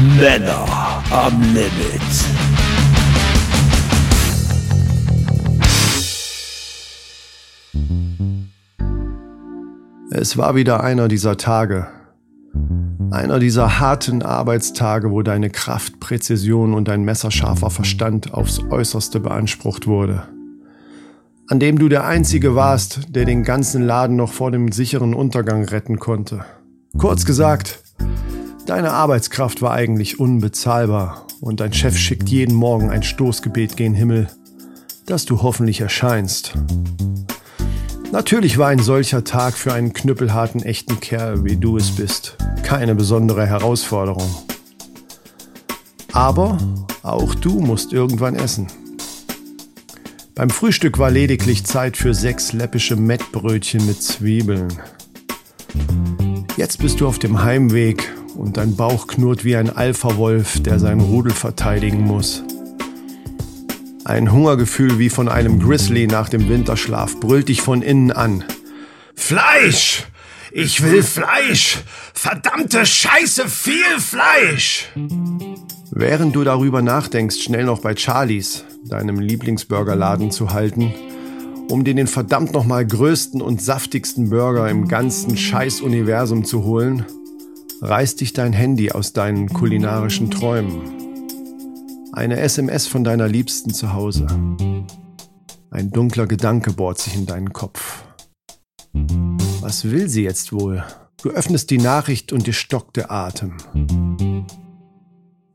Männer am Limit. Es war wieder einer dieser Tage. Einer dieser harten Arbeitstage, wo deine Kraft, Präzision und dein messerscharfer Verstand aufs äußerste beansprucht wurde. An dem du der Einzige warst, der den ganzen Laden noch vor dem sicheren Untergang retten konnte. Kurz gesagt, deine Arbeitskraft war eigentlich unbezahlbar und dein Chef schickt jeden Morgen ein Stoßgebet gen Himmel, dass du hoffentlich erscheinst. Natürlich war ein solcher Tag für einen knüppelharten echten Kerl, wie du es bist, keine besondere Herausforderung. Aber auch du musst irgendwann essen. Beim Frühstück war lediglich Zeit für sechs läppische Mettbrötchen mit Zwiebeln. Jetzt bist du auf dem Heimweg und dein Bauch knurrt wie ein Alpha-Wolf, der sein Rudel verteidigen muss. Ein Hungergefühl wie von einem Grizzly nach dem Winterschlaf brüllt dich von innen an. Fleisch! Ich will Fleisch! Verdammte Scheiße, viel Fleisch! Während du darüber nachdenkst, schnell noch bei Charlies, deinem Lieblingsburgerladen zu halten, um dir den verdammt nochmal größten und saftigsten Burger im ganzen Scheiß-Universum zu holen, reißt dich dein Handy aus deinen kulinarischen Träumen. Eine SMS von deiner Liebsten zu Hause. Ein dunkler Gedanke bohrt sich in deinen Kopf. Was will sie jetzt wohl? Du öffnest die Nachricht und dir stockt der Atem.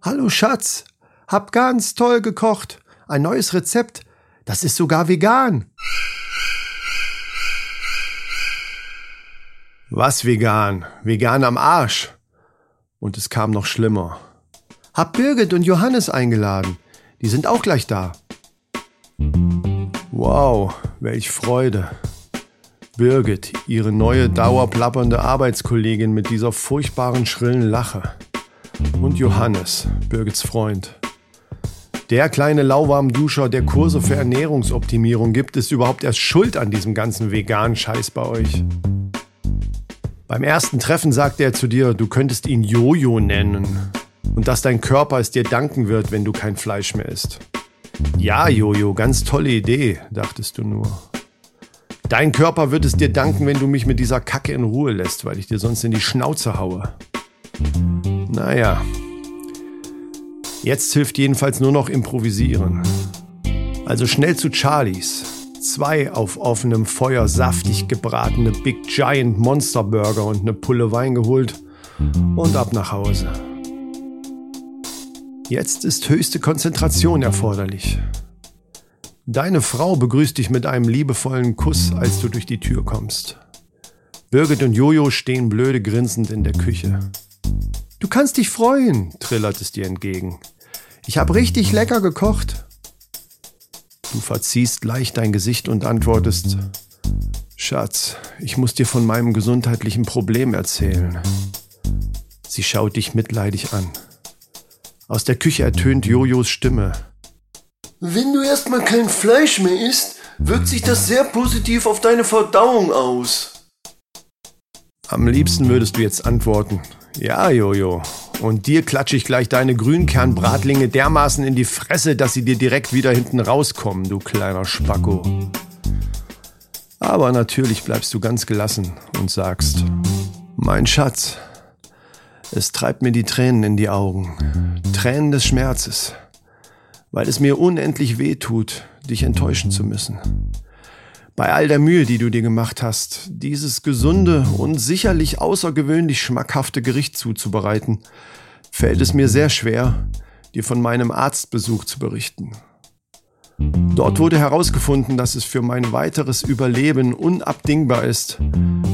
Hallo Schatz, hab ganz toll gekocht. Ein neues Rezept. Das ist sogar vegan. Was vegan? Vegan am Arsch. Und es kam noch schlimmer. Hab Birgit und Johannes eingeladen. Die sind auch gleich da. Wow, welch Freude. Birgit, ihre neue dauerplappernde Arbeitskollegin mit dieser furchtbaren schrillen Lache. Und Johannes, Birgits Freund. Der kleine Lauwarmduscher, der Kurse für Ernährungsoptimierung gibt, ist überhaupt erst schuld an diesem ganzen veganen Scheiß bei euch. Beim ersten Treffen sagte er zu dir, du könntest ihn Jojo nennen und dass dein Körper es dir danken wird, wenn du kein Fleisch mehr isst. Ja, Jojo, ganz tolle Idee, dachtest du nur. Dein Körper wird es dir danken, wenn du mich mit dieser Kacke in Ruhe lässt, weil ich dir sonst in die Schnauze haue. Naja. Jetzt hilft jedenfalls nur noch improvisieren. Also schnell zu Charlies. Zwei auf offenem Feuer saftig gebratene Big Giant Monster Burger und eine Pulle Wein geholt und ab nach Hause. Jetzt ist höchste Konzentration erforderlich. Deine Frau begrüßt dich mit einem liebevollen Kuss, als du durch die Tür kommst. Birgit und Jojo stehen blöde grinsend in der Küche. Du kannst dich freuen, trillert es dir entgegen. Ich habe richtig lecker gekocht. Du verziehst leicht dein Gesicht und antwortest, Schatz, ich muss dir von meinem gesundheitlichen Problem erzählen. Sie schaut dich mitleidig an. Aus der Küche ertönt Jojos Stimme. Wenn du erstmal kein Fleisch mehr isst, wirkt sich das sehr positiv auf deine Verdauung aus. Am liebsten würdest du jetzt antworten. Ja, Jojo. Und dir klatsche ich gleich deine Grünkernbratlinge dermaßen in die Fresse, dass sie dir direkt wieder hinten rauskommen, du kleiner Spacko. Aber natürlich bleibst du ganz gelassen und sagst, mein Schatz, es treibt mir die Tränen in die Augen. Tränen des Schmerzes. Weil es mir unendlich weh tut, dich enttäuschen zu müssen. Bei all der Mühe, die du dir gemacht hast, dieses gesunde und sicherlich außergewöhnlich schmackhafte Gericht zuzubereiten, fällt es mir sehr schwer, dir von meinem Arztbesuch zu berichten. Dort wurde herausgefunden, dass es für mein weiteres Überleben unabdingbar ist,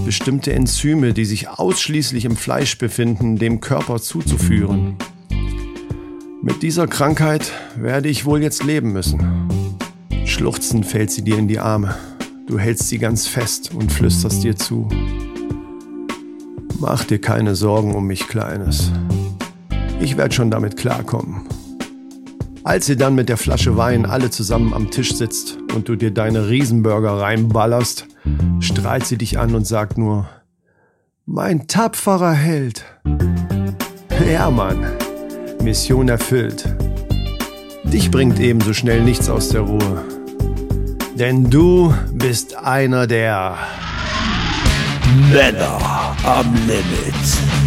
bestimmte Enzyme, die sich ausschließlich im Fleisch befinden, dem Körper zuzuführen. Mit dieser Krankheit werde ich wohl jetzt leben müssen. Schluchzend fällt sie dir in die Arme. Du hältst sie ganz fest und flüsterst dir zu. Mach dir keine Sorgen um mich, Kleines. Ich werde schon damit klarkommen. Als ihr dann mit der Flasche Wein alle zusammen am Tisch sitzt und du dir deine Riesenburger reinballerst, strahlt sie dich an und sagt nur, mein tapferer Held. Ja, Mann, Mission erfüllt. Dich bringt ebenso schnell nichts aus der Ruhe. Denn du bist einer der Männer am Limit.